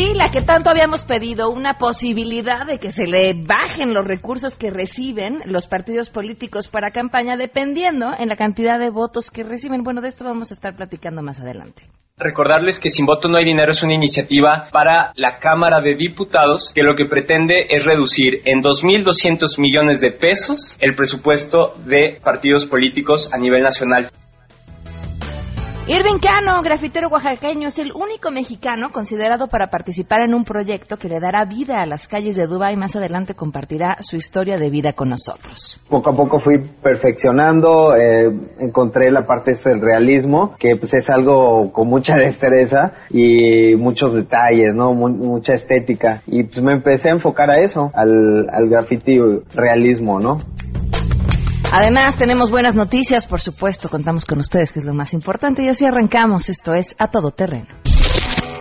Sí, la que tanto habíamos pedido, una posibilidad de que se le bajen los recursos que reciben los partidos políticos para campaña dependiendo en la cantidad de votos que reciben. Bueno, de esto vamos a estar platicando más adelante. Recordarles que Sin Voto No hay Dinero es una iniciativa para la Cámara de Diputados que lo que pretende es reducir en 2.200 millones de pesos el presupuesto de partidos políticos a nivel nacional. Irving Cano, grafitero oaxaqueño, es el único mexicano considerado para participar en un proyecto que le dará vida a las calles de Dubái. Más adelante compartirá su historia de vida con nosotros. Poco a poco fui perfeccionando, eh, encontré la parte del realismo, que pues es algo con mucha destreza y muchos detalles, ¿no? mucha estética. Y pues me empecé a enfocar a eso, al, al realismo, ¿no? Además, tenemos buenas noticias, por supuesto, contamos con ustedes, que es lo más importante, y así arrancamos. Esto es A Todo Terreno.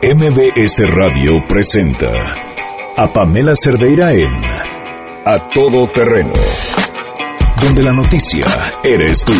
MBS Radio presenta a Pamela Cerdeira en A Todo Terreno, donde la noticia eres tú.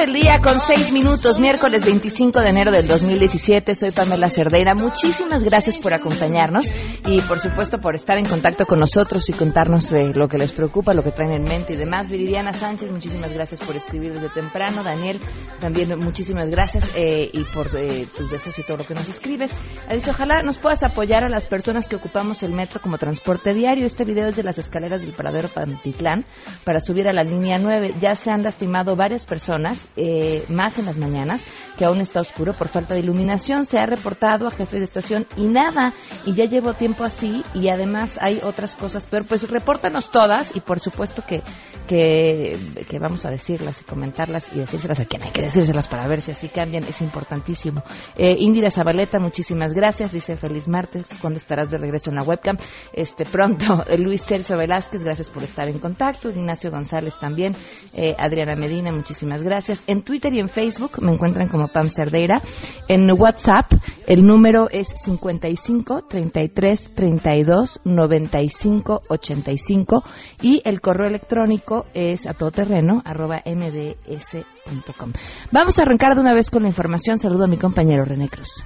El día con seis minutos, miércoles 25 de enero del 2017. Soy Pamela Cerdeira. Muchísimas gracias por acompañarnos y, por supuesto, por estar en contacto con nosotros y contarnos de lo que les preocupa, lo que traen en mente y demás. Viridiana Sánchez, muchísimas gracias por escribir desde temprano. Daniel, también muchísimas gracias eh, y por eh, tus deseos y todo lo que nos escribes. Alicia, ojalá nos puedas apoyar a las personas que ocupamos el metro como transporte diario. Este video es de las escaleras del paradero Pantitlán para subir a la línea 9. Ya se han lastimado varias personas eh, más en las mañanas, que aún está oscuro por falta de iluminación. Se ha reportado a jefe de estación y nada, y ya llevo tiempo así, y además hay otras cosas pero Pues repórtanos todas, y por supuesto que, que, vamos a decirlas y comentarlas y decírselas a quien hay que decírselas para ver si así cambian, es importantísimo. Eh, Indira Zabaleta, muchísimas gracias, dice feliz martes, cuando estarás de regreso en la webcam. Este pronto, Luis Celso Velázquez, gracias por estar en contacto, Ignacio González también, eh, Adriana Medina, muchísimas gracias. En Twitter y en Facebook me encuentran como Pam Cerdeira. En WhatsApp el número es 55 33 32 95 85 y el correo electrónico es a todoterreno. Vamos a arrancar de una vez con la información. Saludo a mi compañero René Cruz.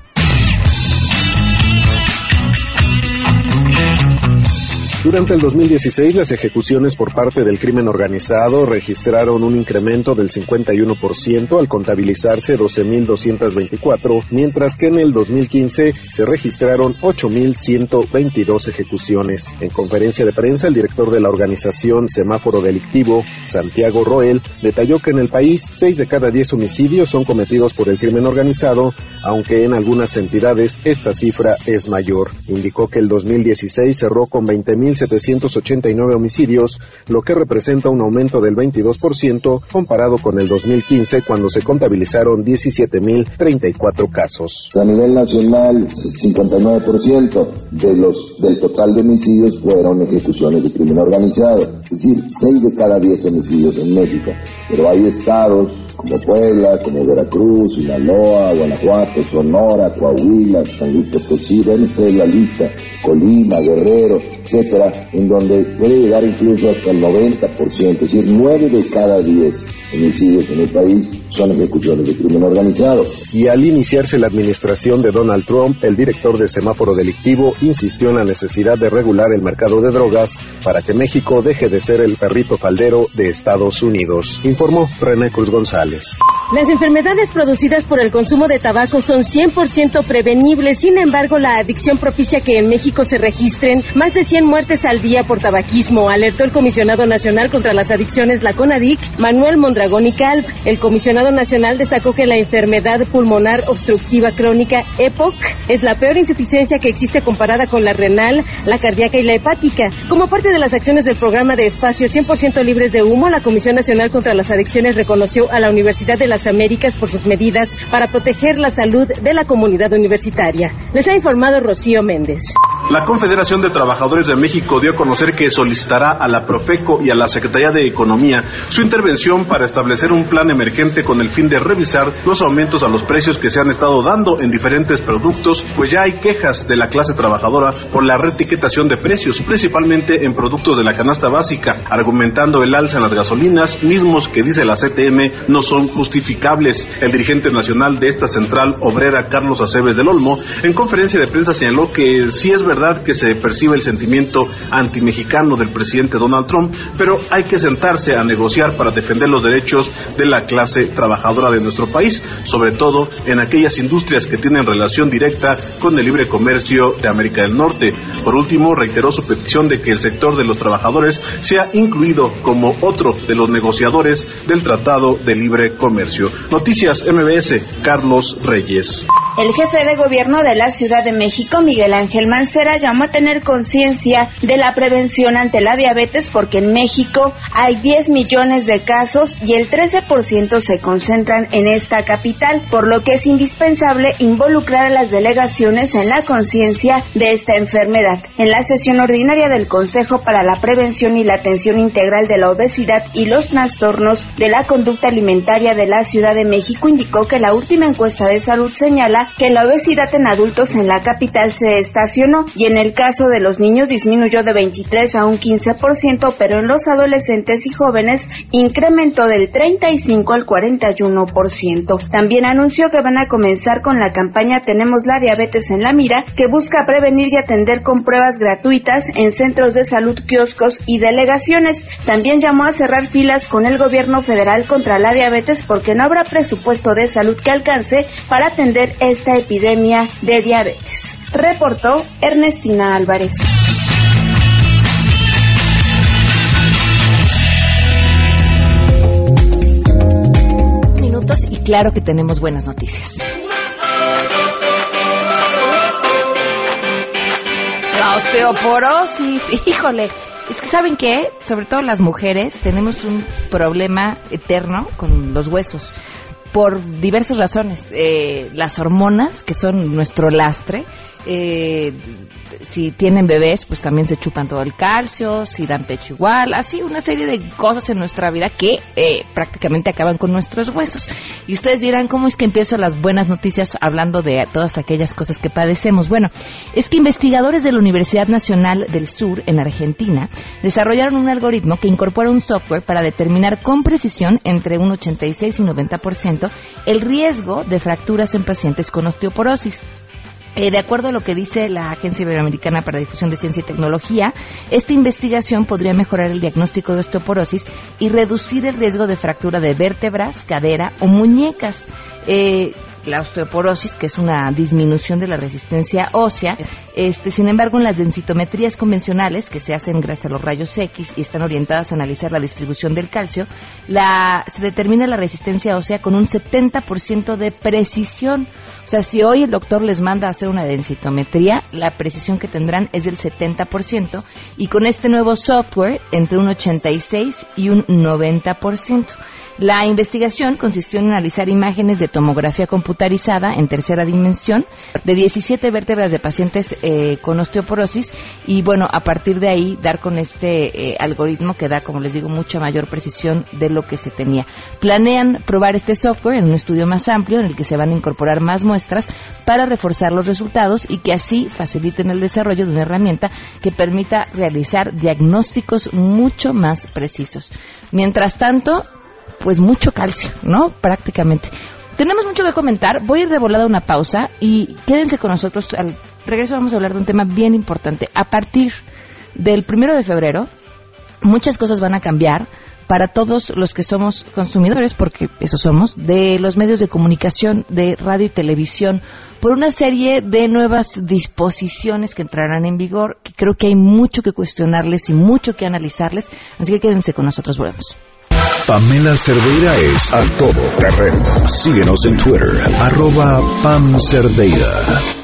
Durante el 2016, las ejecuciones por parte del crimen organizado registraron un incremento del 51% al contabilizarse 12.224, mientras que en el 2015 se registraron 8.122 ejecuciones. En conferencia de prensa, el director de la organización Semáforo Delictivo, Santiago Roel, detalló que en el país 6 de cada 10 homicidios son cometidos por el crimen organizado, aunque en algunas entidades esta cifra es mayor. Indicó que el 2016 cerró con 20.000 1.789 homicidios, lo que representa un aumento del 22% comparado con el 2015 cuando se contabilizaron 17.034 casos. A nivel nacional, 59% de los, del total de homicidios fueron ejecuciones de crimen organizado, es decir, 6 de cada 10 homicidios en México. Pero hay estados como Puebla, como Veracruz, Sinaloa, Guanajuato, Sonora, Coahuila, San Luis Potosí, ven ustedes la lista, Colima, Guerrero, etcétera, en donde puede llegar incluso hasta el 90%, es decir, 9 de cada 10 homicidios en el país son ejecuciones de crimen organizado. Y al iniciarse la administración de Donald Trump, el director de semáforo delictivo insistió en la necesidad de regular el mercado de drogas para que México deje de ser el perrito faldero de Estados Unidos, informó René Cruz González. Las enfermedades producidas por el consumo de tabaco son 100% prevenibles, sin embargo la adicción propicia que en México se registren más de 100 muertes al día por tabaquismo, alertó el comisionado nacional contra las adicciones, la CONADIC, Manuel Mondragón y Calv. El comisionado Nacional destacó que la enfermedad pulmonar obstructiva crónica EPOC es la peor insuficiencia que existe comparada con la renal, la cardíaca y la hepática. Como parte de las acciones del programa de espacios 100% libres de humo, la Comisión Nacional contra las Adicciones reconoció a la Universidad de las Américas por sus medidas para proteger la salud de la comunidad universitaria. Les ha informado Rocío Méndez. La Confederación de Trabajadores de México dio a conocer que solicitará a la Profeco y a la Secretaría de Economía su intervención para establecer un plan emergente con el fin de revisar los aumentos a los precios que se han estado dando en diferentes productos, pues ya hay quejas de la clase trabajadora por la reetiquetación de precios, principalmente en productos de la canasta básica, argumentando el alza en las gasolinas, mismos que dice la CTM no son justificables. El dirigente nacional de esta central obrera, Carlos Aceves del Olmo, en conferencia de prensa señaló que sí es verdad que se percibe el sentimiento antimexicano del presidente Donald Trump, pero hay que sentarse a negociar para defender los derechos de la clase trabajadora de nuestro país, sobre todo en aquellas industrias que tienen relación directa con el libre comercio de América del Norte. Por último, reiteró su petición de que el sector de los trabajadores sea incluido como otro de los negociadores del Tratado de Libre Comercio. Noticias MBS, Carlos Reyes. El jefe de gobierno de la Ciudad de México, Miguel Ángel Mancera, llamó a tener conciencia de la prevención ante la diabetes porque en México hay 10 millones de casos y el 13% se concentran en esta capital, por lo que es indispensable involucrar a las delegaciones en la conciencia de esta enfermedad. En la sesión ordinaria del Consejo para la Prevención y la Atención Integral de la Obesidad y los Trastornos de la Conducta Alimentaria de la Ciudad de México indicó que la última encuesta de salud señala que la obesidad en adultos en la capital se estacionó y en el caso de los niños disminuyó de 23 a un 15%, pero en los adolescentes y jóvenes incrementó del 35 al 41%. También anunció que van a comenzar con la campaña Tenemos la diabetes en la mira, que busca prevenir y atender con pruebas gratuitas en centros de salud, kioscos y delegaciones. También llamó a cerrar filas con el gobierno federal contra la diabetes porque no habrá presupuesto de salud que alcance para atender esta epidemia de diabetes. Reportó Ernestina Álvarez. Minutos y claro que tenemos buenas noticias. La osteoporosis, híjole. Es que saben qué, sobre todo las mujeres tenemos un problema eterno con los huesos por diversas razones. Eh, las hormonas, que son nuestro lastre, eh, si tienen bebés, pues también se chupan todo el calcio, si dan pecho igual, así una serie de cosas en nuestra vida que eh, prácticamente acaban con nuestros huesos. Y ustedes dirán, ¿cómo es que empiezo las buenas noticias hablando de todas aquellas cosas que padecemos? Bueno, es que investigadores de la Universidad Nacional del Sur, en Argentina, desarrollaron un algoritmo que incorpora un software para determinar con precisión entre un 86 y 90% el riesgo de fracturas en pacientes con osteoporosis. Eh, de acuerdo a lo que dice la Agencia Iberoamericana para la Difusión de Ciencia y Tecnología, esta investigación podría mejorar el diagnóstico de osteoporosis y reducir el riesgo de fractura de vértebras, cadera o muñecas. Eh, la osteoporosis, que es una disminución de la resistencia ósea. Este, sin embargo, en las densitometrías convencionales, que se hacen gracias a los rayos X y están orientadas a analizar la distribución del calcio, la, se determina la resistencia ósea con un 70% de precisión. O sea, si hoy el doctor les manda a hacer una densitometría, la precisión que tendrán es del 70% y con este nuevo software entre un 86 y un 90%. La investigación consistió en analizar imágenes de tomografía computarizada en tercera dimensión de 17 vértebras de pacientes eh, con osteoporosis y bueno, a partir de ahí dar con este eh, algoritmo que da, como les digo, mucha mayor precisión de lo que se tenía. Planean probar este software en un estudio más amplio en el que se van a incorporar más muestras para reforzar los resultados y que así faciliten el desarrollo de una herramienta que permita realizar diagnósticos mucho más precisos. Mientras tanto, pues mucho calcio, ¿no? Prácticamente. Tenemos mucho que comentar. Voy a ir de volada a una pausa y quédense con nosotros. Al regreso vamos a hablar de un tema bien importante. A partir del primero de febrero, muchas cosas van a cambiar para todos los que somos consumidores, porque eso somos, de los medios de comunicación, de radio y televisión, por una serie de nuevas disposiciones que entrarán en vigor, que creo que hay mucho que cuestionarles y mucho que analizarles, así que quédense con nosotros, volvemos. Pamela Cerdeira es a todo terreno. Síguenos en Twitter, arroba Pam Cerdeira.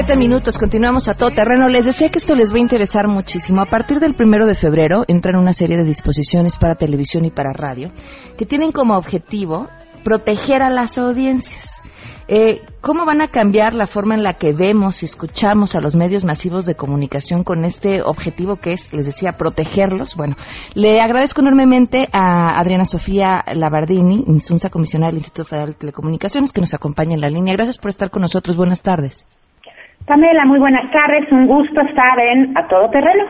17 minutos, continuamos a todo terreno. Les decía que esto les va a interesar muchísimo. A partir del primero de febrero entran una serie de disposiciones para televisión y para radio que tienen como objetivo proteger a las audiencias. Eh, ¿Cómo van a cambiar la forma en la que vemos y escuchamos a los medios masivos de comunicación con este objetivo que es, les decía, protegerlos? Bueno, le agradezco enormemente a Adriana Sofía Labardini, insunza comisionada del Instituto Federal de Telecomunicaciones, que nos acompaña en la línea. Gracias por estar con nosotros. Buenas tardes. Pamela, muy buenas tardes. Un gusto estar en A Todo Terreno.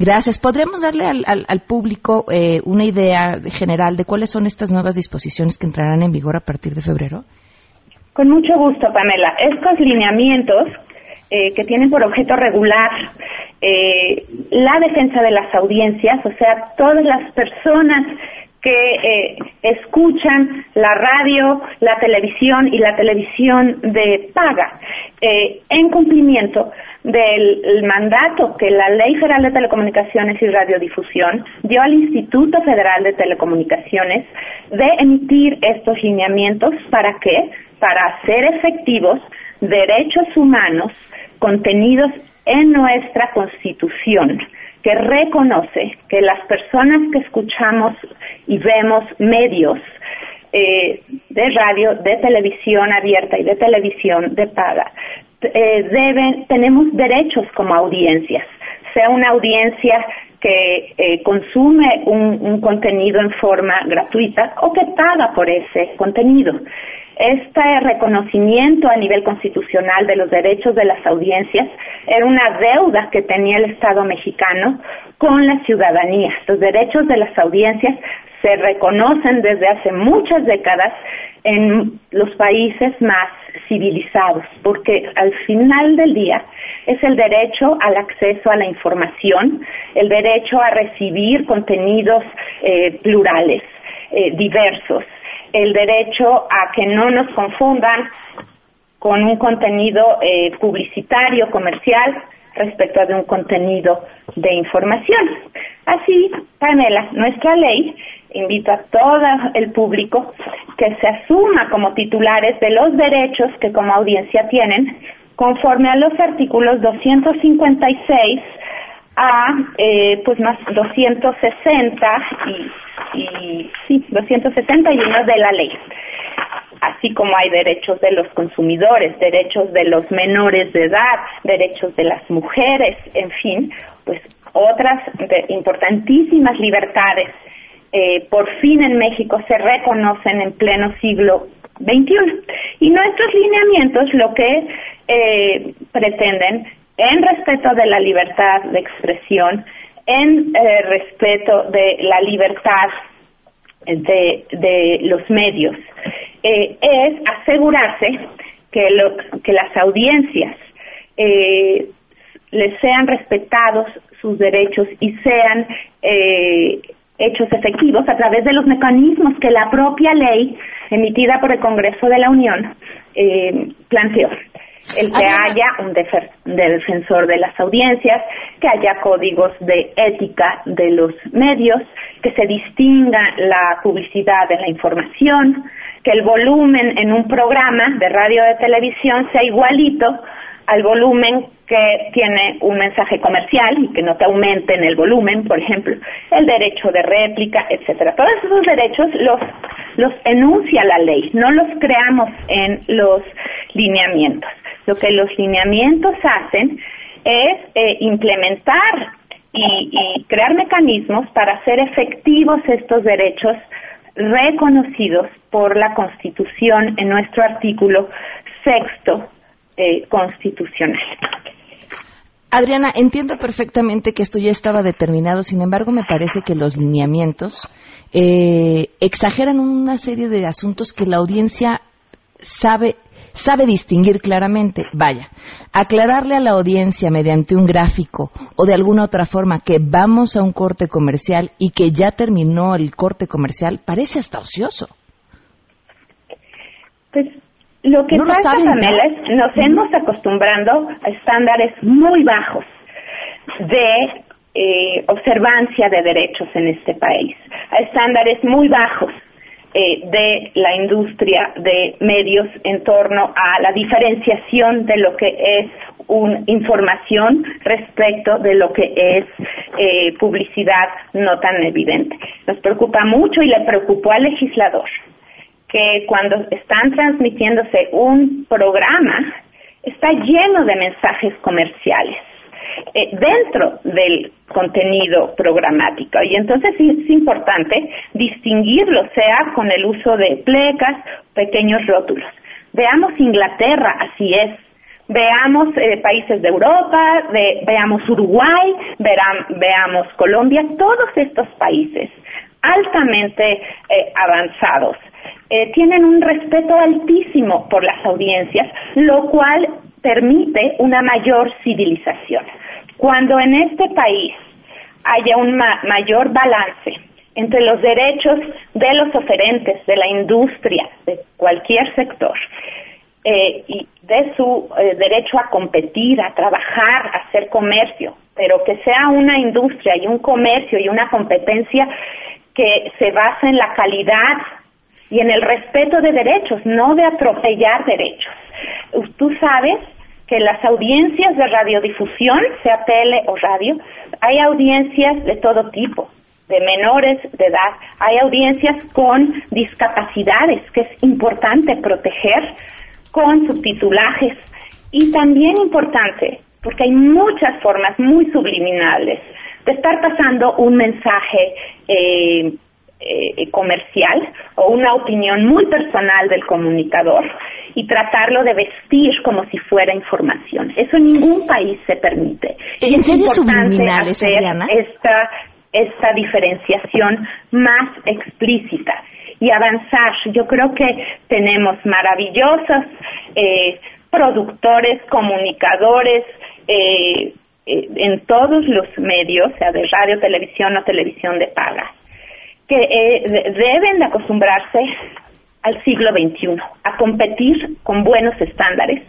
Gracias. ¿Podríamos darle al, público eh, una idea general de cuáles son estas nuevas disposiciones que entrarán en vigor a partir de febrero? Con mucho gusto, Pamela. Estos lineamientos eh, que tienen por objeto regular eh, la defensa de las audiencias, o sea, todas las personas que eh, escuchan la radio, la televisión y la televisión de paga, en cumplimiento del mandato que la Ley Federal de Telecomunicaciones y Radiodifusión dio al Instituto Federal de Telecomunicaciones de emitir estos lineamientos para que para hacer efectivos derechos humanos contenidos en nuestra Constitución, que reconoce que las personas que escuchamos y vemos medios eh, de radio, de televisión abierta y de televisión de paga, eh, deben, tenemos derechos como audiencias, sea una audiencia que eh, consume un contenido en forma gratuita o que paga por ese contenido. Este reconocimiento a nivel constitucional de los derechos de las audiencias era una deuda que tenía el Estado mexicano con la ciudadanía. Los derechos de las audiencias se reconocen desde hace muchas décadas en los países más civilizados, porque al final del día es el derecho al acceso a la información, el derecho a recibir contenidos eh, plurales, eh, diversos, el derecho a que no nos confundan con un contenido eh, publicitario, comercial, respecto de un contenido de información. Así, Pamela, nuestra ley invita a todo el público que se asuma como titulares de los derechos que como audiencia tienen, conforme a los artículos 256 a eh, pues más 260 y, y sí 261 de la ley. Así como hay derechos de los consumidores derechos de los menores de edad derechos de las mujeres en fin pues otras importantísimas libertades eh, por fin en México se reconocen en pleno siglo XXI y nuestros lineamientos lo que eh, pretenden en respeto de la libertad de expresión, en eh, respeto de la libertad de, de los medios, eh, es asegurarse que, lo, que las audiencias eh, les sean respetados sus derechos y sean eh, hechos efectivos a través de los mecanismos que la propia ley emitida por el Congreso de la Unión eh, planteó el que haya un defensor de las audiencias, que haya códigos de ética de los medios, que se distinga la publicidad de la información, que el volumen en un programa de radio o de televisión sea igualito al volumen que tiene un mensaje comercial y que no te aumente en el volumen, por ejemplo, el derecho de réplica, etcétera. Todos esos derechos los los enuncia la ley, no los creamos en los lineamientos. Lo que los lineamientos hacen es eh, implementar y, y crear mecanismos para hacer efectivos estos derechos reconocidos por la Constitución en nuestro artículo sexto eh, constitucional. Adriana, entiendo perfectamente que esto ya estaba determinado, sin embargo, me parece que los lineamientos eh, exageran una serie de asuntos que la audiencia sabe sabe distinguir claramente. Vaya, aclararle a la audiencia mediante un gráfico o de alguna otra forma que vamos a un corte comercial y que ya terminó el corte comercial parece hasta ocioso. Pues lo que pasa, Pamela, es nos hemos acostumbrando a estándares muy bajos de eh, observancia de derechos en este país, a estándares muy bajos eh, de la industria de medios en torno a la diferenciación de lo que es una información respecto de lo que es eh, publicidad no tan evidente. Nos preocupa mucho y le preocupó al legislador que cuando están transmitiéndose un programa está lleno de mensajes comerciales eh, dentro del contenido programático. Y entonces es importante distinguirlo, sea con el uso de plecas, pequeños rótulos. Veamos Inglaterra, así es. Veamos eh, países de Europa, veamos Uruguay, veamos Colombia, todos estos países altamente eh, avanzados tienen un respeto altísimo por las audiencias, lo cual permite una mayor civilización. Cuando en este país haya un mayor balance entre los derechos de los oferentes, de la industria, de cualquier sector, eh, y de su eh, derecho a competir, a trabajar, a hacer comercio, pero que sea una industria y un comercio y una competencia que se basa en la calidad y en el respeto de derechos, no de atropellar derechos. Tú sabes que las audiencias de radiodifusión, sea tele o radio, hay audiencias de todo tipo, de menores de edad, hay audiencias con discapacidades que es importante proteger con subtitulajes. Y también importante porque hay muchas formas muy subliminales de estar pasando un mensaje eh, eh, comercial o una opinión muy personal del comunicador y tratarlo de vestir como si fuera información. Eso en ningún país se permite. ¿En es importante hacer esta, esta diferenciación más explícita y avanzar. Yo creo que tenemos maravillosos eh, productores, comunicadores, eh, en todos los medios, sea de radio, televisión o televisión de paga que eh, deben de acostumbrarse al siglo XXI, a competir con buenos estándares,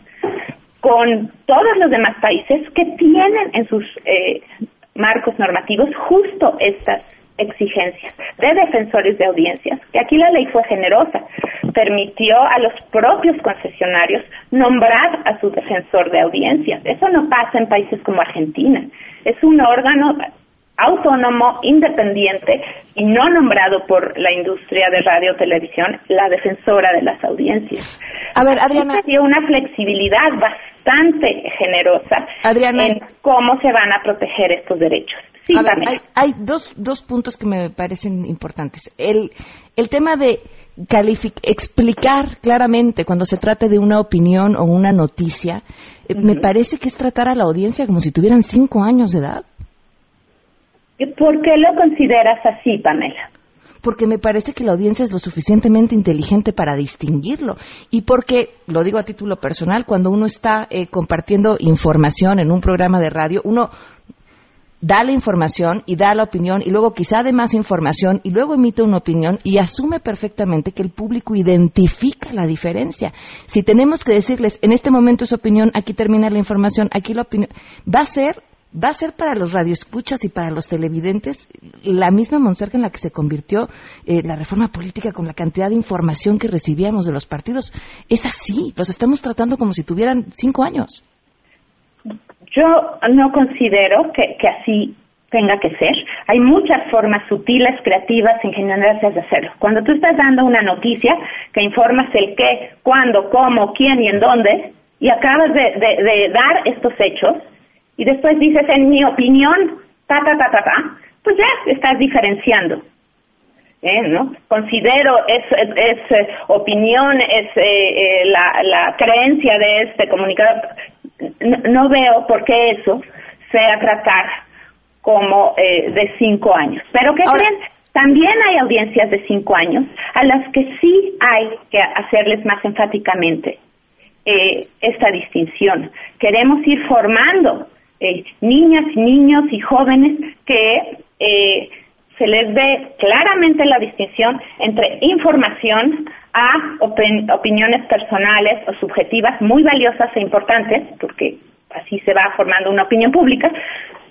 con todos los demás países que tienen en sus eh, marcos normativos justo estas exigencias de defensores de audiencias, que aquí la ley fue generosa, permitió a los propios concesionarios nombrar a su defensor de audiencias. Eso no pasa en países como Argentina. Es un órgano autónomo, independiente y no nombrado por la industria de radio televisión, la defensora de las audiencias. A ver, Adriana. dio una flexibilidad bastante generosa en cómo se van a proteger estos derechos. Sí, hay, dos, dos puntos que me parecen importantes. El, el tema de explicar claramente cuando se trate de una opinión o una noticia, eh, me parece que es tratar a la audiencia como si tuvieran cinco años de edad. ¿Por qué lo consideras así, Pamela? porque me parece que la audiencia es lo suficientemente inteligente para distinguirlo y porque, lo digo a título personal, cuando uno está eh, compartiendo información en un programa de radio, uno da la información y da la opinión y luego quizá de más información y luego emite una opinión y asume perfectamente que el público identifica la diferencia. Si tenemos que decirles, en este momento es opinión, aquí termina la información, aquí la opinión, va a ser va a ser para los radioescuchas y para los televidentes la misma monserga en la que se convirtió eh, la reforma política con la cantidad de información que recibíamos de los partidos. Es así, los estamos tratando como si tuvieran cinco años. Yo no considero que, que así tenga que ser. Hay muchas formas sutiles, creativas, ingeniosas de hacerlo. Cuando tú estás dando una noticia que informas el qué, cuándo, cómo, quién y en dónde, y acabas de dar estos hechos, y después dices, en mi opinión, ta, ta, ta, ta, ta, pues ya estás diferenciando. ¿Eh? ¿no? Considero es, es, eh, opinión, es eh, eh, la, la creencia de este comunicador. No, veo por qué eso sea tratar como eh, de cinco años. Pero ¿qué creen? También hay audiencias de cinco años a las que sí hay que hacerles más enfáticamente eh, esta distinción. Queremos ir formando eh, niñas, niños y jóvenes que eh, se les ve claramente la distinción entre información a opiniones personales o subjetivas muy valiosas e importantes, porque así se va formando una opinión pública,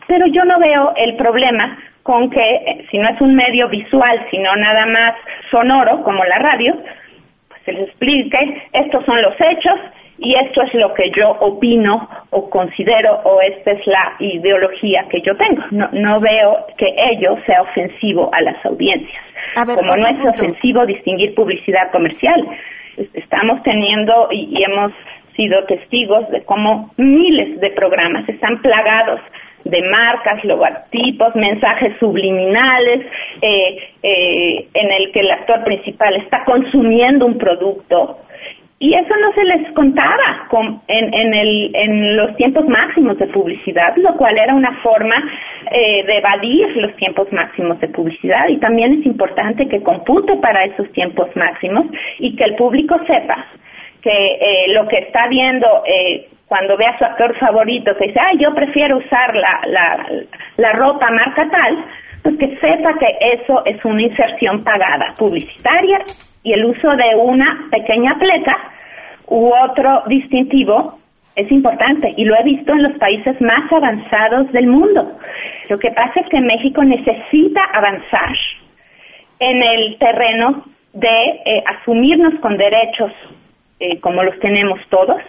pero yo no veo el problema con que eh, si no es un medio visual, sino nada más sonoro, como la radio, pues se les explique, estos son los hechos y esto es lo que yo opino o considero o esta es la ideología que yo tengo. No, no veo que ello sea ofensivo a las audiencias. Como no es ofensivo distinguir publicidad comercial. Estamos teniendo y hemos sido testigos de cómo miles de programas están plagados de marcas, logotipos, mensajes subliminales, eh, eh, en el que el actor principal está consumiendo un producto. Y eso no se les contaba en, en, el, en los tiempos máximos de publicidad, lo cual era una forma eh, de evadir los tiempos máximos de publicidad. Y también es importante que compute para esos tiempos máximos y que el público sepa que eh, lo que está viendo eh, cuando ve a su actor favorito, que dice, ay, yo prefiero usar la, la, la ropa marca tal, pues que sepa que eso es una inserción pagada publicitaria y el uso de una pequeña pleca u otro distintivo es importante y lo he visto en los países más avanzados del mundo. Lo que pasa es que México necesita avanzar en el terreno de eh, asumirnos con derechos eh, como los tenemos todos,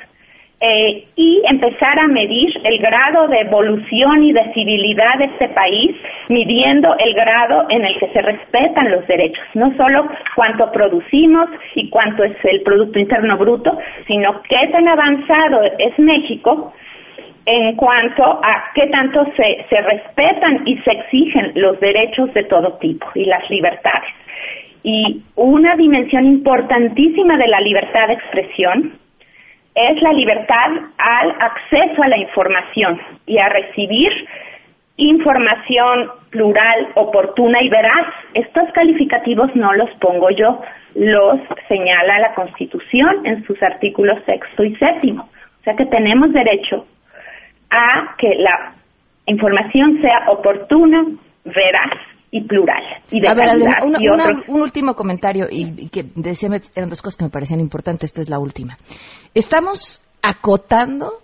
eh, y empezar a medir el grado de evolución y de civilidad de este país, midiendo el grado en el que se respetan los derechos, no solo cuánto producimos y cuánto es el Producto Interno Bruto, sino qué tan avanzado es México en cuanto a qué tanto se, se respetan y se exigen los derechos de todo tipo y las libertades. Y una dimensión importantísima de la libertad de expresión es la libertad al acceso a la información y a recibir información plural, oportuna y veraz. Estos calificativos no los pongo yo, los señala la Constitución en sus artículos sexto y séptimo. O sea que tenemos derecho a que la información sea oportuna, veraz y plural. Y de a ver, un último comentario, y, que decía, eran dos cosas que me parecían importantes, esta es la última. Estamos acotando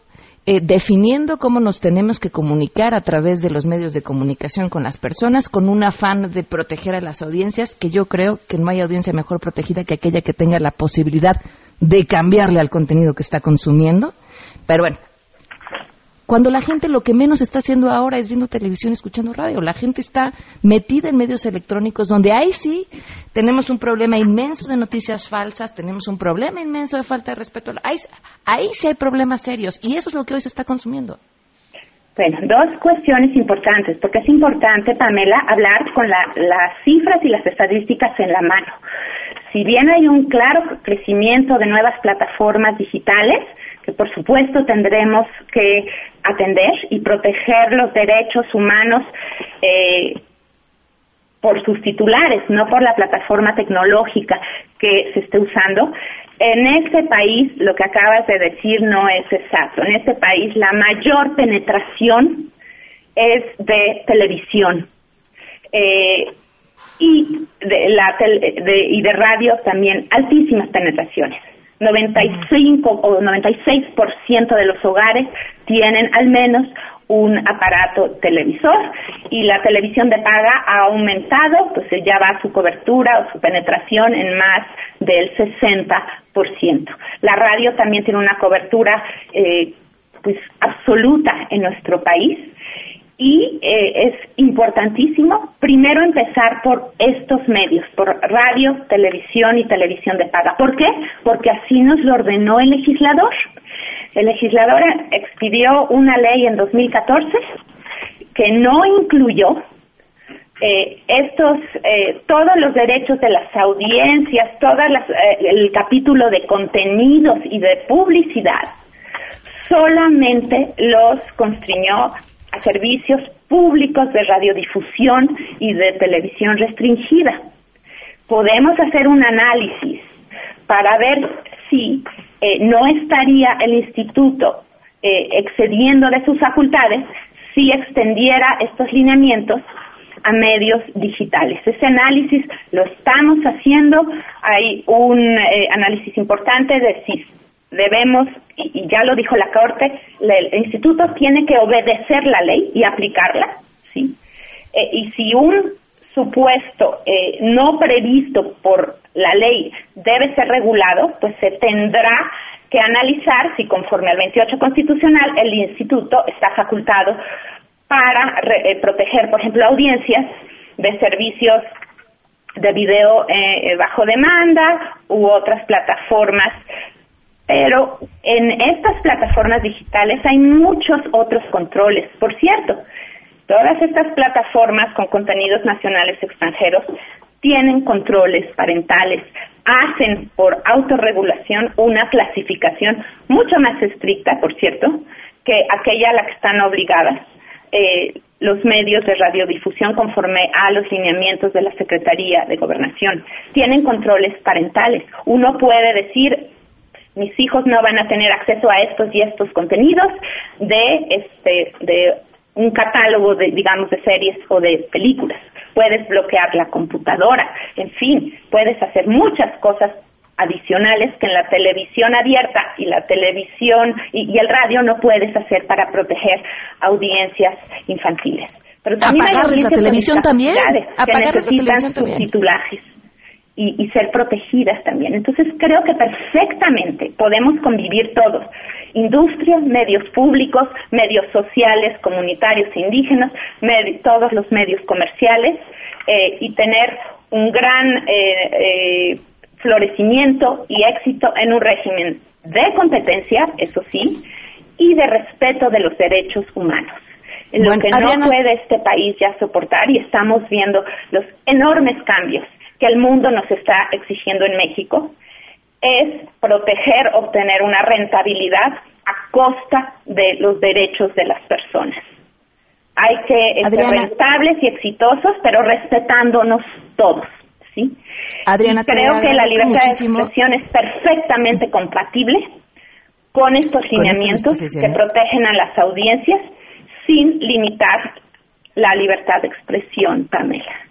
eh, definiendo cómo nos tenemos que comunicar a través de los medios de comunicación con las personas, con un afán de proteger a las audiencias, que yo creo que no hay audiencia mejor protegida que aquella que tenga la posibilidad de cambiarle al contenido que está consumiendo. Pero bueno, cuando la gente lo que menos está haciendo ahora es viendo televisión, escuchando radio. La gente está metida en medios electrónicos donde ahí sí tenemos un problema inmenso de noticias falsas, tenemos un problema inmenso de falta de respeto. Ahí, ahí sí hay problemas serios y eso es lo que hoy se está consumiendo. Bueno, dos cuestiones importantes, porque es importante, Pamela, hablar con las cifras y las estadísticas en la mano. Si bien hay un claro crecimiento de nuevas plataformas digitales, que por supuesto tendremos que atender y proteger los derechos humanos eh, por sus titulares, no por la plataforma tecnológica que se esté usando. En este país, lo que acabas de decir no es exacto. En este país, la mayor penetración es de televisión. Eh, y de, la de, y de radio también altísimas penetraciones. 95 o 96% de los hogares tienen al menos un aparato televisor y la televisión de paga ha aumentado, pues ya va su cobertura o su penetración en más del 60%. La radio también tiene una cobertura eh, pues absoluta en nuestro país y eh, es importantísimo primero empezar por estos medios, por radio, televisión y televisión de paga. ¿Por qué? Porque así nos lo ordenó el legislador. El legislador expidió una ley en 2014 que no incluyó eh, estos eh, todos los derechos de las audiencias, todas las, el capítulo de contenidos y de publicidad solamente los constriñó servicios públicos de radiodifusión y de televisión restringida. Podemos hacer un análisis para ver si eh, no estaría el instituto eh, excediendo de sus facultades si extendiera estos lineamientos a medios digitales. Ese análisis lo estamos haciendo. Hay un eh, análisis importante de si debemos, y ya lo dijo la Corte, el instituto tiene que obedecer la ley y aplicarla, ¿sí? eh, y si un supuesto eh, no previsto por la ley debe ser regulado, pues se tendrá que analizar si conforme al 28 constitucional el instituto está facultado para eh, proteger, por ejemplo, audiencias de servicios de video eh, bajo demanda u otras plataformas. Pero en estas plataformas digitales hay muchos otros controles. Por cierto, todas estas plataformas con contenidos nacionales extranjeros tienen controles parentales, hacen por autorregulación una clasificación mucho más estricta, por cierto, que aquella a la que están obligadas eh, los medios de radiodifusión conforme a los lineamientos de la Secretaría de Gobernación. Tienen controles parentales. Uno puede decir, mis hijos no van a tener acceso a estos y estos contenidos de este de un catálogo de digamos de series o de películas. Puedes bloquear la computadora, en fin, puedes hacer muchas cosas adicionales que en la televisión abierta y la televisión y, el radio no puedes hacer para proteger audiencias infantiles. Pero también hay la televisión también, que necesitan subtitulajes y, y ser protegidas también. Entonces creo que perfectamente podemos convivir todos industria, medios públicos, medios sociales, comunitarios indígenas, todos los medios comerciales eh, y tener un gran eh, eh, florecimiento y éxito en un régimen de competencia, eso sí, y de respeto de los derechos humanos. Lo que no puede este país ya soportar y estamos viendo los enormes cambios que el mundo nos está exigiendo en México es proteger, obtener una rentabilidad a costa de los derechos de las personas. Hay que ser rentables y exitosos, pero respetándonos todos. ¿sí? Adriana, creo que la libertad de expresión es perfectamente compatible con estos lineamientos que protegen a las audiencias sin limitar la libertad de expresión, Pamela.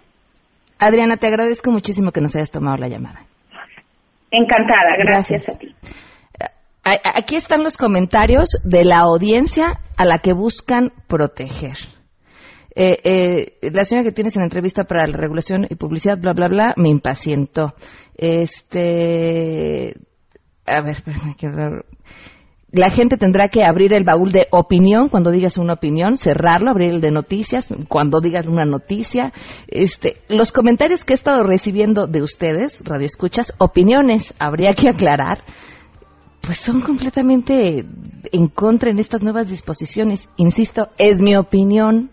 Adriana, te agradezco muchísimo que nos hayas tomado la llamada. Encantada, gracias, a ti. Aquí están los comentarios de la audiencia a la que buscan proteger. Eh, eh, la señora que tienes en entrevista para la regulación y publicidad, bla, bla, bla, me impacientó. Este, a ver, espérame, la gente tendrá que abrir el baúl de opinión cuando digas una opinión, cerrarlo, abrir el de noticias cuando digas una noticia. Este, los comentarios que he estado recibiendo de ustedes, radio escuchas, opiniones, habría que aclarar, pues son completamente en contra en estas nuevas disposiciones. Insisto, es mi opinión,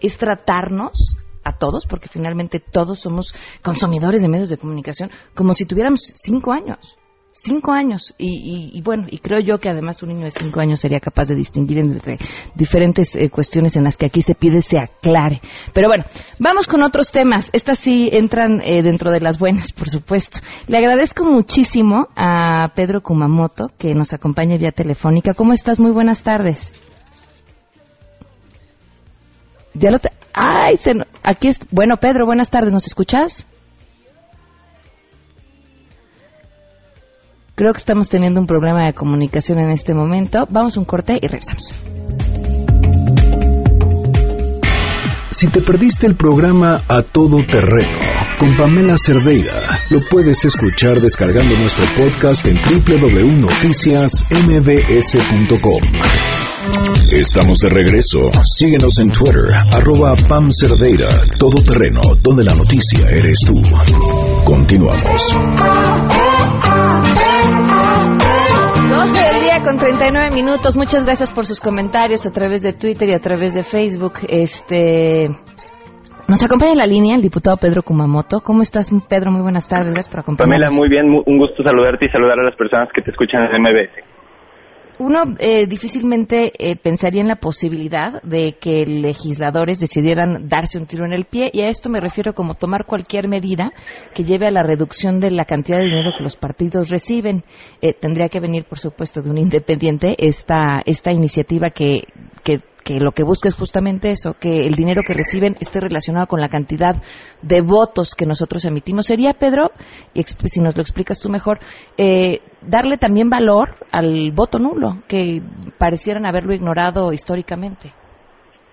es tratarnos a todos, porque finalmente todos somos consumidores de medios de comunicación, como si tuviéramos cinco años cinco años y, bueno y creo yo que además un niño de cinco años sería capaz de distinguir entre diferentes eh, cuestiones en las que aquí se pide se aclare. Pero bueno vamos con otros temas. Estas sí entran eh, dentro de las buenas por supuesto. Le agradezco muchísimo a Pedro Kumamoto que nos acompaña vía telefónica. Cómo estás muy buenas tardes. Ya lo ay aquí es bueno Pedro buenas tardes nos escuchas Creo que estamos teniendo un problema de comunicación en este momento. Vamos a un corte y regresamos. Si te perdiste el programa A Todo Terreno con Pamela Cerdeira, lo puedes escuchar descargando nuestro podcast en www.noticiasmbs.com. Estamos de regreso. Síguenos en Twitter, arroba Pam Cerdeira, Todo Terreno, donde la noticia eres tú. Continuamos. 12 del día con 39 minutos. Muchas gracias por sus comentarios a través de Twitter y a través de Facebook. Este. Nos acompaña en la línea el diputado Pedro Kumamoto. ¿Cómo estás, Pedro? Muy buenas tardes. Gracias por acompañarnos. Pamela, muy bien. Un gusto saludarte y saludar a las personas que te escuchan en MBS uno eh, difícilmente eh, pensaría en la posibilidad de que legisladores decidieran darse un tiro en el pie y a esto me refiero como tomar cualquier medida que lleve a la reducción de la cantidad de dinero que los partidos reciben. Eh, tendría que venir, por supuesto, de un independiente esta, esta iniciativa que, que lo que busca es justamente eso, que el dinero que reciben esté relacionado con la cantidad de votos que nosotros emitimos. Sería, Pedro, y si nos lo explicas tú mejor, eh, darle también valor al voto nulo, que parecieran haberlo ignorado históricamente.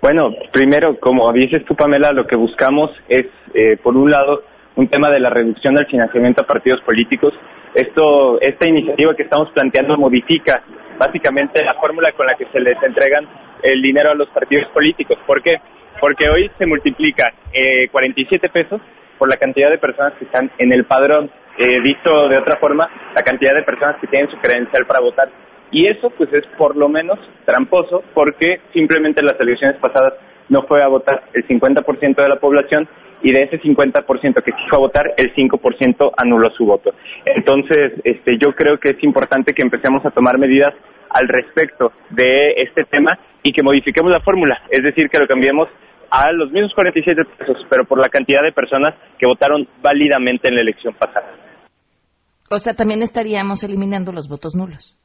Bueno, primero, como dices tú, Pamela, lo que buscamos es, eh, por un lado, un tema de la reducción del financiamiento a partidos políticos. Esto, esta iniciativa que estamos planteando modifica básicamente la fórmula con la que se les entregan el dinero a los partidos políticos. ¿Por qué? Porque hoy se multiplica eh, 47 pesos por la cantidad de personas que están en el padrón. Eh, visto de otra forma, la cantidad de personas que tienen su credencial para votar. Y eso pues es por lo menos tramposo porque simplemente en las elecciones pasadas no fue a votar el 50% de la población y de ese 50% que quiso votar, el 5% anuló su voto. Entonces, este, yo creo que es importante que empecemos a tomar medidas al respecto de este tema y que modifiquemos la fórmula, es decir, que lo cambiemos a los mismos 47 pesos, pero por la cantidad de personas que votaron válidamente en la elección pasada. O sea, también estaríamos eliminando los votos nulos.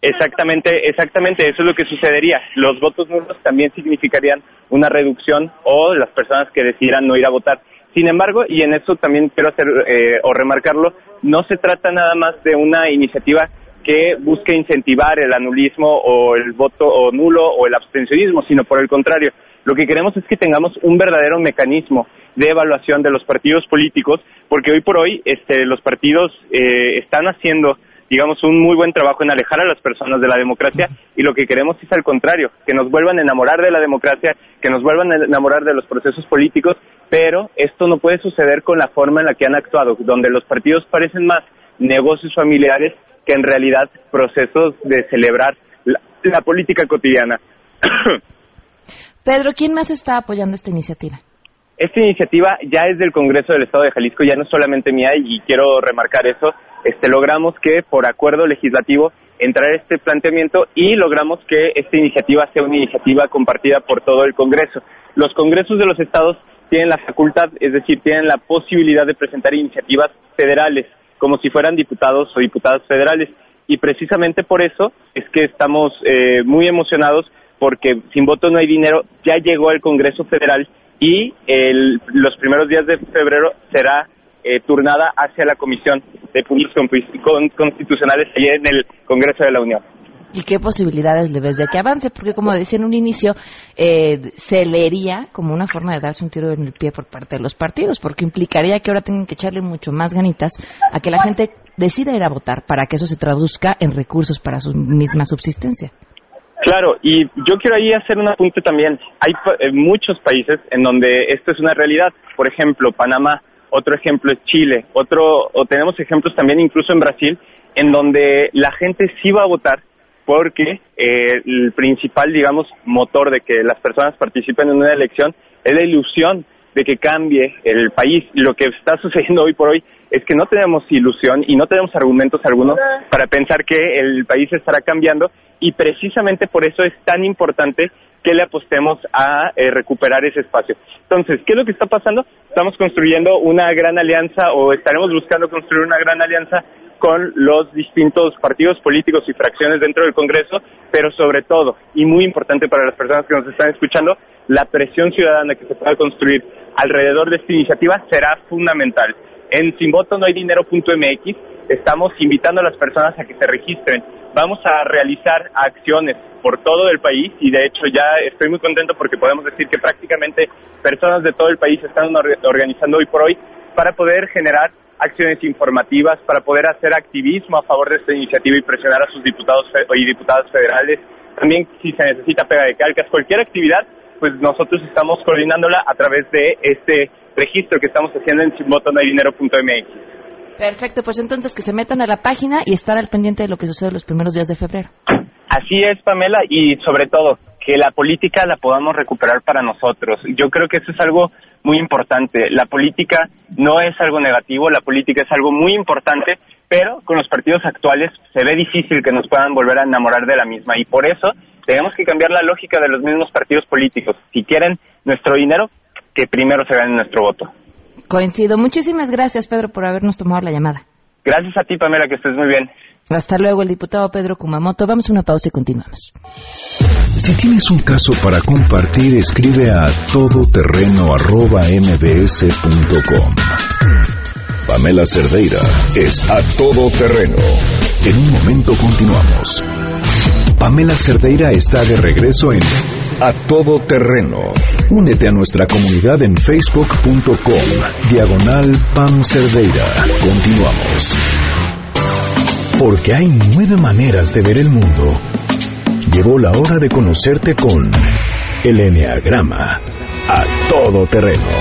Exactamente, exactamente, eso es lo que sucedería. Los votos nulos también significarían una reducción o las personas que decidieran no ir a votar. Sin embargo, y en eso también quiero hacer eh, o remarcarlo, no se trata nada más de una iniciativa que busque incentivar el anulismo o el voto o nulo o el abstencionismo, sino por el contrario, lo que queremos es que tengamos un verdadero mecanismo de evaluación de los partidos políticos, porque hoy por hoy este, los partidos eh, están haciendo digamos, un muy buen trabajo en alejar a las personas de la democracia y lo que queremos es al contrario, que nos vuelvan a enamorar de la democracia, que nos vuelvan a enamorar de los procesos políticos, pero esto no puede suceder con la forma en la que han actuado, donde los partidos parecen más negocios familiares que en realidad procesos de celebrar la, política cotidiana. Pedro, ¿quién más está apoyando esta iniciativa? Esta iniciativa ya es del Congreso del Estado de Jalisco, ya no es solamente mía y quiero remarcar eso. Este, logramos que por acuerdo legislativo entrara este planteamiento y logramos que esta iniciativa sea una iniciativa compartida por todo el Congreso. Los Congresos de los estados tienen la facultad, es decir, tienen la posibilidad de presentar iniciativas federales, como si fueran diputados o diputadas federales. Y precisamente por eso es que estamos eh, muy emocionados porque sin voto no hay dinero, ya llegó al Congreso Federal y el, los primeros días de febrero será eh, turnada hacia la Comisión de Puntos Constitucionales allí en el Congreso de la Unión. ¿Y qué posibilidades le ves de que avance? Porque como decía en un inicio, eh, se leería como una forma de darse un tiro en el pie por parte de los partidos, porque implicaría que ahora tengan que echarle mucho más ganitas a que la gente decida ir a votar para que eso se traduzca en recursos para su misma subsistencia. Claro, y yo quiero ahí hacer un apunte también. Hay eh, muchos países en donde esto es una realidad. Por ejemplo, Panamá, otro ejemplo es Chile, otro, o tenemos ejemplos también incluso en Brasil, en donde la gente sí va a votar porque eh, el principal, digamos, motor de que las personas participen en una elección es la ilusión de que cambie el país. Y lo que está sucediendo hoy por hoy es que no tenemos ilusión y no tenemos argumentos algunos para pensar que el país estará cambiando y precisamente por eso es tan importante que le apostemos a eh, recuperar ese espacio. Entonces, ¿qué es lo que está pasando? Estamos construyendo una gran alianza o estaremos buscando construir una gran alianza con los distintos partidos políticos y fracciones dentro del Congreso, pero sobre todo, y muy importante para las personas que nos están escuchando, la presión ciudadana que se pueda construir alrededor de esta iniciativa será fundamental. En sinvotonohaydinero.mx estamos invitando a las personas a que se registren. Vamos a realizar acciones por todo el país y de hecho ya estoy muy contento porque podemos decir que prácticamente personas de todo el país están organizando hoy por hoy para poder generar acciones informativas, para poder hacer activismo a favor de esta iniciativa y presionar a sus diputados y diputadas federales. También si se necesita pega de calcas, cualquier actividad, pues nosotros estamos coordinándola a través de este registro que estamos haciendo en sinvotonaydinero.mx. Perfecto, pues entonces que se metan a la página y estar al pendiente de lo que sucede los primeros días de febrero. Así es, Pamela, y sobre todo, que la política la podamos recuperar para nosotros. Yo creo que eso es algo muy importante. La política no es algo negativo, la política es algo muy importante, pero con los partidos actuales se ve difícil que nos puedan volver a enamorar de la misma y por eso tenemos que cambiar la lógica de los mismos partidos políticos. Si quieren nuestro dinero, que primero se ganen nuestro voto. Coincido. Muchísimas gracias, Pedro, por habernos tomado la llamada. Gracias a ti, Pamela, que estés muy bien. Hasta luego, el diputado Pedro Kumamoto. Vamos a una pausa y continuamos. Si tienes un caso para compartir, escribe a todoterreno.mbs.com. Pamela Cerdeira es a todoterreno. En un momento continuamos. Pamela Cerdeira está de regreso en A Todo Terreno. Únete a nuestra comunidad en facebook.com. Diagonal Pam Cerdeira. Continuamos. Porque hay nueve maneras de ver el mundo. Llegó la hora de conocerte con el Enneagrama. A Todo Terreno.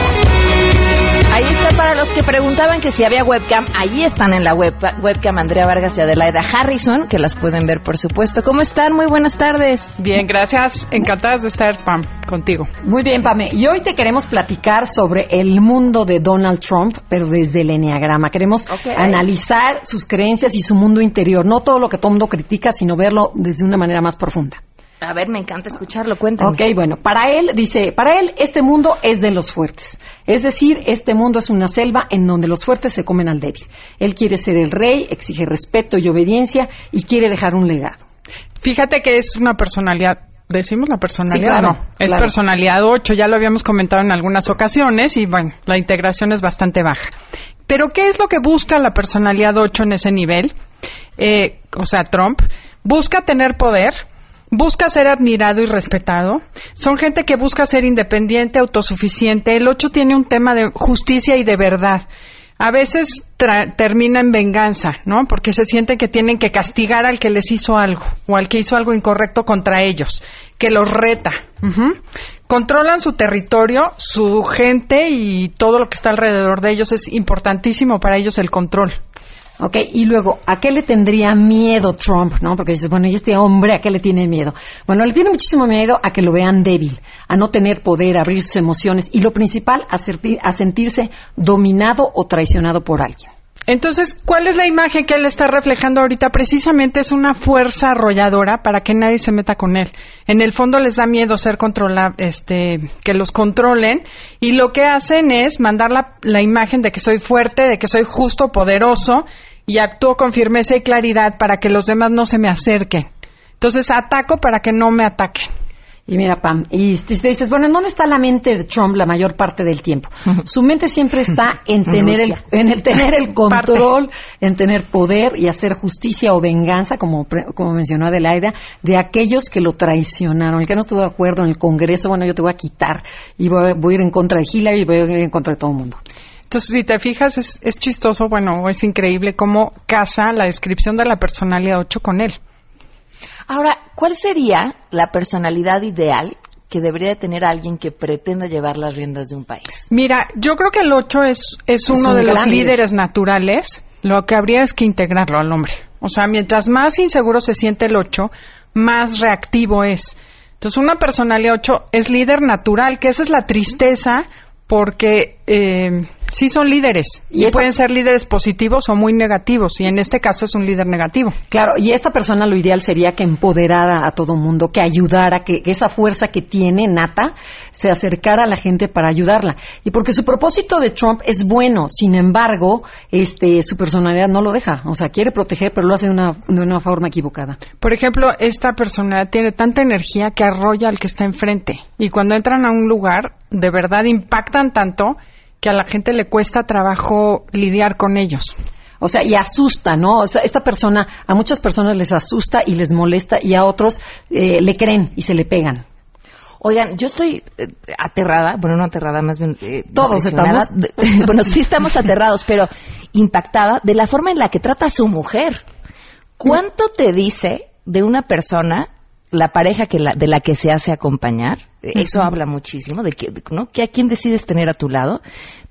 Los que preguntaban que si había webcam. Ahí están en la web, webcam Andrea Vargas y Adelaida Harrison, que las pueden ver, por supuesto. ¿Cómo están? Muy buenas tardes. Bien, gracias. Encantadas de estar, Pam, contigo. Muy bien, Pame. Y hoy te queremos platicar sobre el mundo de Donald Trump, pero desde el Enneagrama. Queremos analizar sus creencias y su mundo interior. No todo lo que todo mundo critica, sino verlo desde una manera más profunda. A ver, me encanta escucharlo, cuéntame. Ok, bueno, para él, dice, para él este mundo es de los fuertes. Es decir, este mundo es una selva en donde los fuertes se comen al débil. Él quiere ser el rey, exige respeto y obediencia y quiere dejar un legado. Fíjate que es una personalidad decimos la personalidad, Sí, claro, no, es claro. personalidad 8, ya lo habíamos comentado en algunas ocasiones y bueno, la integración es bastante baja. Pero ¿qué es lo que busca la personalidad 8 en ese nivel? Eh, o sea, Trump busca tener poder, busca ser admirado y respetado. Son gente que busca ser independiente, autosuficiente. El 8 tiene un tema de justicia y de verdad. A veces tra- termina en venganza, ¿no? Porque se sienten que tienen que castigar al que les hizo algo o al que hizo algo incorrecto contra ellos, que los reta. Controlan su territorio, su gente y todo lo que está alrededor de ellos. Es importantísimo para ellos el control. Ok, y luego, ¿a qué le tendría miedo Trump? ¿No? Porque dices, bueno, ¿y este hombre a qué le tiene miedo? Bueno, le tiene muchísimo miedo a que lo vean débil, a no tener poder, a abrir sus emociones y lo principal, a, serti- a sentirse dominado o traicionado por alguien. Entonces, ¿cuál es la imagen que él está reflejando ahorita? Precisamente es una fuerza arrolladora para que nadie se meta con él. En el fondo les da miedo ser controla, este, que los controlen y lo que hacen es mandar la, la imagen de que soy fuerte, de que soy justo, poderoso y actúo con firmeza y claridad para que los demás no se me acerquen. Entonces ataco para que no me ataquen. Y mira, Pam, y te dices, bueno, ¿en dónde está la mente de Trump la mayor parte del tiempo? Su mente siempre está en tener el, en el tener el control, en tener poder y hacer justicia o venganza, como, como mencionó Adelaida, de aquellos que lo traicionaron. El que no estuvo de acuerdo en el Congreso, bueno, yo te voy a quitar y voy, a- voy a ir en contra de Hillary y voy a ir en contra de todo el mundo. Entonces, si te fijas, es, es chistoso, bueno, es increíble cómo casa la descripción de la personalidad 8 con él. Ahora, ¿cuál sería la personalidad ideal que debería de tener alguien que pretenda llevar las riendas de un país? Mira, yo creo que el 8 es, es uno un de los líder. líderes naturales. Lo que habría es que integrarlo al hombre. O sea, mientras más inseguro se siente el 8, más reactivo es. Entonces, una personalidad 8 es líder natural, que esa es la tristeza, porque eh, sí son líderes. Y Y, esta- pueden ser líderes positivos o muy negativos. Y en este caso es un líder negativo. Claro, y esta persona lo ideal sería que empoderara a todo mundo, que ayudara, que, esa fuerza que tiene nata se acercara a la gente para ayudarla. Y porque su propósito de Trump es bueno, sin embargo, este, su personalidad no lo deja. O sea, quiere proteger, pero lo hace de una, de una forma equivocada. Por ejemplo, esta persona tiene tanta energía que arrolla al que está enfrente. Y cuando entran a un lugar, de verdad impactan tanto que a la gente le cuesta trabajo lidiar con ellos. O sea, y asusta, ¿no? O sea, esta persona, a muchas personas les asusta y les molesta y a otros eh, le creen y se le pegan. Oigan, yo estoy eh, aterrada, bueno, no aterrada, más bien... eh, Todos estamos. bueno, sí estamos aterrados, pero impactada de la forma en la que trata a su mujer. ¿Cuánto te dice de una persona la pareja que la- de la que se hace acompañar? Eso Ujú. habla muchísimo de que, ¿no? que a quién decides tener a tu lado,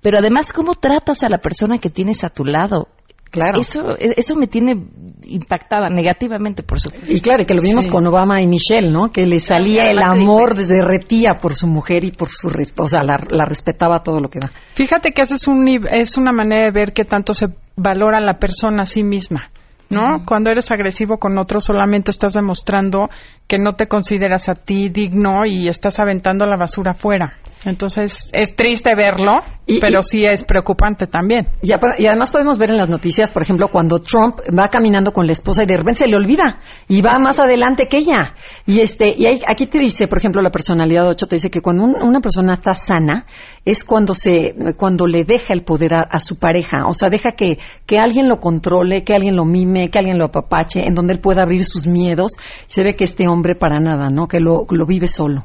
pero además cómo tratas a la persona que tienes a tu lado. Claro. Eso, eso me tiene impactada negativamente, por supuesto. Y claro, y que lo vimos Sí. con Obama y Michelle, ¿no? Que le salía el amor, derretía por su mujer y por su... res- O sea, la, la respetaba todo lo que da. Fíjate que esa es, un, es una manera de ver qué tanto se valora la persona a sí misma. ¿No? Cuando eres agresivo con otro, solamente estás demostrando que no te consideras a ti digno y estás aventando la basura afuera. Entonces, es triste verlo, pero sí es preocupante también. Y, y además podemos ver en las noticias, por ejemplo, cuando Trump va caminando con la esposa y de repente se le olvida y va más adelante que ella. Y este y hay- aquí te dice, por ejemplo, la personalidad 8 te dice que cuando un- una persona está sana es cuando se cuando le deja el poder a, a su pareja, o sea, deja que que alguien lo controle, que alguien lo mime, que alguien lo apapache, en donde él pueda abrir sus miedos. Y se ve que este hombre para nada, ¿no? Que lo, lo vive solo.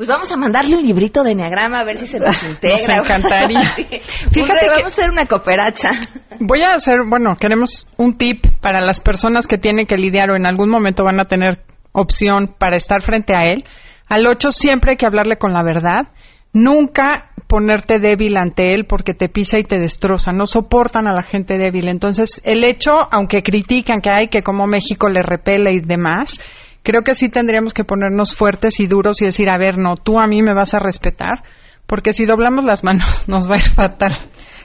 Pues vamos a mandarle un librito de enneagrama a ver si se nos integra. Nos encantaría. Fíjate, vamos a hacer una cooperacha. Voy a hacer, bueno, queremos un tip para las personas que tienen que lidiar o en algún momento van a tener opción para estar frente a él. Al 8 siempre hay que hablarle con la verdad. Nunca ponerte débil ante él porque te pisa y te destroza. No soportan a la gente débil. Entonces, el hecho, aunque critican que hay que como México le repele y demás, creo que sí tendríamos que ponernos fuertes y duros y decir, a ver, no, tú a mí me vas a respetar, porque si doblamos las manos nos va a ir fatal.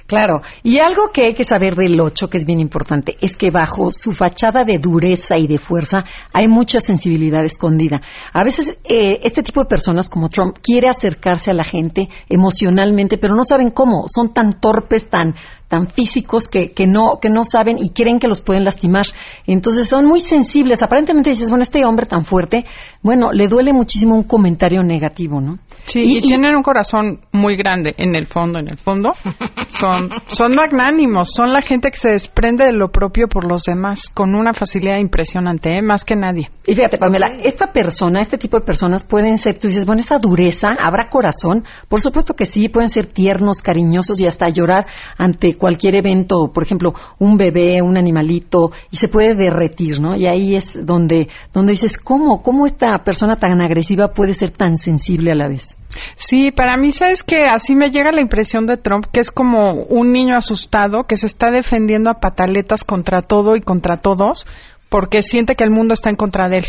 Claro, y algo que hay que saber del 8, que es bien importante, es que bajo su fachada de dureza y de fuerza hay mucha sensibilidad escondida. A veces eh, este tipo de personas como Trump quiere acercarse a la gente emocionalmente, pero no saben cómo, son tan torpes, tan tan físicos que, que, no, que no saben y creen que los pueden lastimar. Entonces son muy sensibles. Aparentemente dices, bueno, este hombre tan fuerte, bueno, le duele muchísimo un comentario negativo, ¿no? Sí, y, tienen un corazón muy grande en el fondo, en el fondo. Son, son magnánimos, son la gente que se desprende de lo propio por los demás con una facilidad impresionante, ¿eh? más que nadie. Y fíjate, Pamela, esta persona, este tipo de personas pueden ser, tú dices, bueno, esta dureza, ¿habrá corazón? Por supuesto que sí, pueden ser tiernos, cariñosos y hasta llorar ante cualquier evento, por ejemplo, un bebé, un animalito, y se puede derretir, ¿no? Y ahí es donde, donde dices, ¿cómo, cómo esta persona tan agresiva puede ser tan sensible a la vez? Sí, para mí, ¿sabes que Así me llega la impresión de Trump, que es como un niño asustado que se está defendiendo a pataletas contra todo y contra todos, porque siente que el mundo está en contra de él.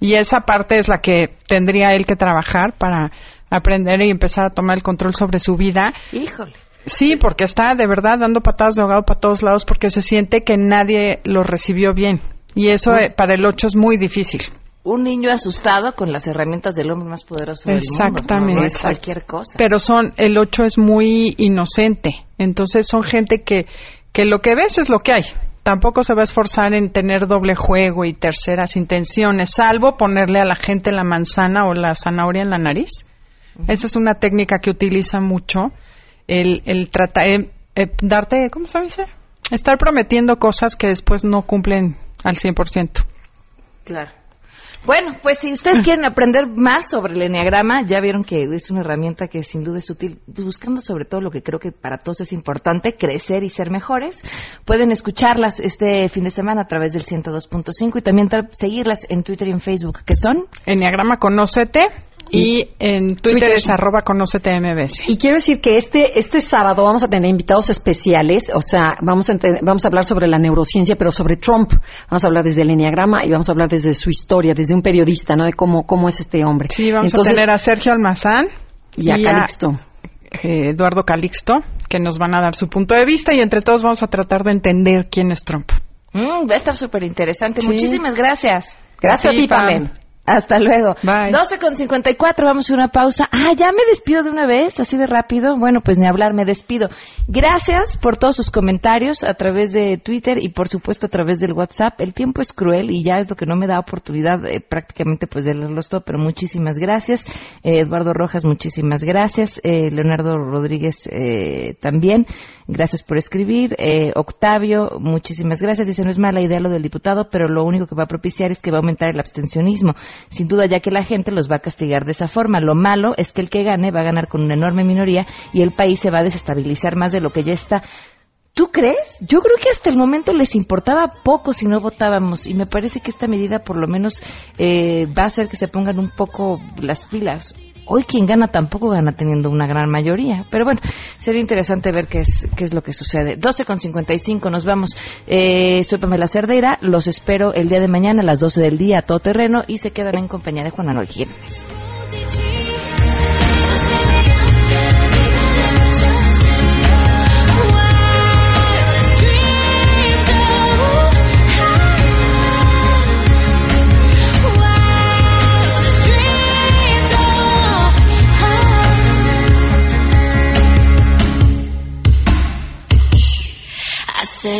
Y esa parte es la que tendría él que trabajar para aprender y empezar a tomar el control sobre su vida. Híjole. Sí, porque está de verdad dando patadas de ahogado para todos lados porque se siente que nadie lo recibió bien. Y eso eh, para el 8 es muy difícil. Un niño asustado con las herramientas del hombre más poderoso del mundo. Exactamente. No, es cualquier cosa. Pero son, el 8 es muy inocente. Entonces son gente que, que lo que ves es lo que hay. Tampoco se va a esforzar en tener doble juego y terceras intenciones, salvo ponerle a la gente la manzana o la zanahoria en la nariz. Esa es una técnica que utiliza mucho el, el tratar, eh, eh, darte, ¿cómo se dice? Estar prometiendo cosas que después no cumplen al 100%. Claro. Bueno, pues si ustedes quieren aprender más sobre el enneagrama, ya vieron que es una herramienta que sin duda es útil, buscando sobre todo lo que creo que para todos es importante, crecer y ser mejores. Pueden escucharlas este fin de semana a través del 102.5 y también seguirlas en Twitter y en Facebook, que son Enneagrama Conócete y en Twitter, es arroba conocetmbs. Y quiero decir que este, este sábado vamos a tener invitados especiales, o sea, vamos a, vamos a hablar sobre la neurociencia, pero sobre Trump. Vamos a hablar desde el enneagrama y vamos a hablar desde su historia, desde un periodista, ¿no? De cómo, cómo es este hombre. Sí, vamos a tener a Sergio Almazán y a Calixto. Eh, Eduardo Calixto, que nos van a dar su punto de vista y entre todos vamos a tratar de entender quién es Trump. Mm, va a estar súper interesante. Muchísimas gracias. Gracias a ti, Pam. Hasta luego. Bye. 12 con 54, vamos a una pausa. Ah, ya me despido de una vez, así de rápido. Bueno, pues ni hablar, me despido. Gracias por todos sus comentarios a través de Twitter y por supuesto a través del WhatsApp. El tiempo es cruel y ya es lo que no me da oportunidad eh, prácticamente pues de leerlos todo, pero muchísimas gracias. Eh, Eduardo Rojas, muchísimas gracias. Eh, Leonardo Rodríguez también. Gracias por escribir. Octavio, muchísimas gracias. Dice, no es mala idea lo del diputado, pero lo único que va a propiciar es que va a aumentar el abstencionismo sin duda ya que la gente los va a castigar de esa forma. Lo malo es que el que gane va a ganar con una enorme minoría y el país se va a desestabilizar más de lo que ya está. ¿Tú crees? Yo creo que hasta el momento les importaba poco si no votábamos y me parece que esta medida por lo menos eh, va a hacer que se pongan un poco las pilas. Hoy quien gana tampoco gana teniendo una gran mayoría. Pero bueno, sería interesante ver qué es, qué es lo que sucede. 12 con 55, nos vamos. Eh, soy Pamela Cerdeira, los espero el día de mañana a las 12 del día a todo terreno y se quedan en compañía de Juan Manuel Jiménez.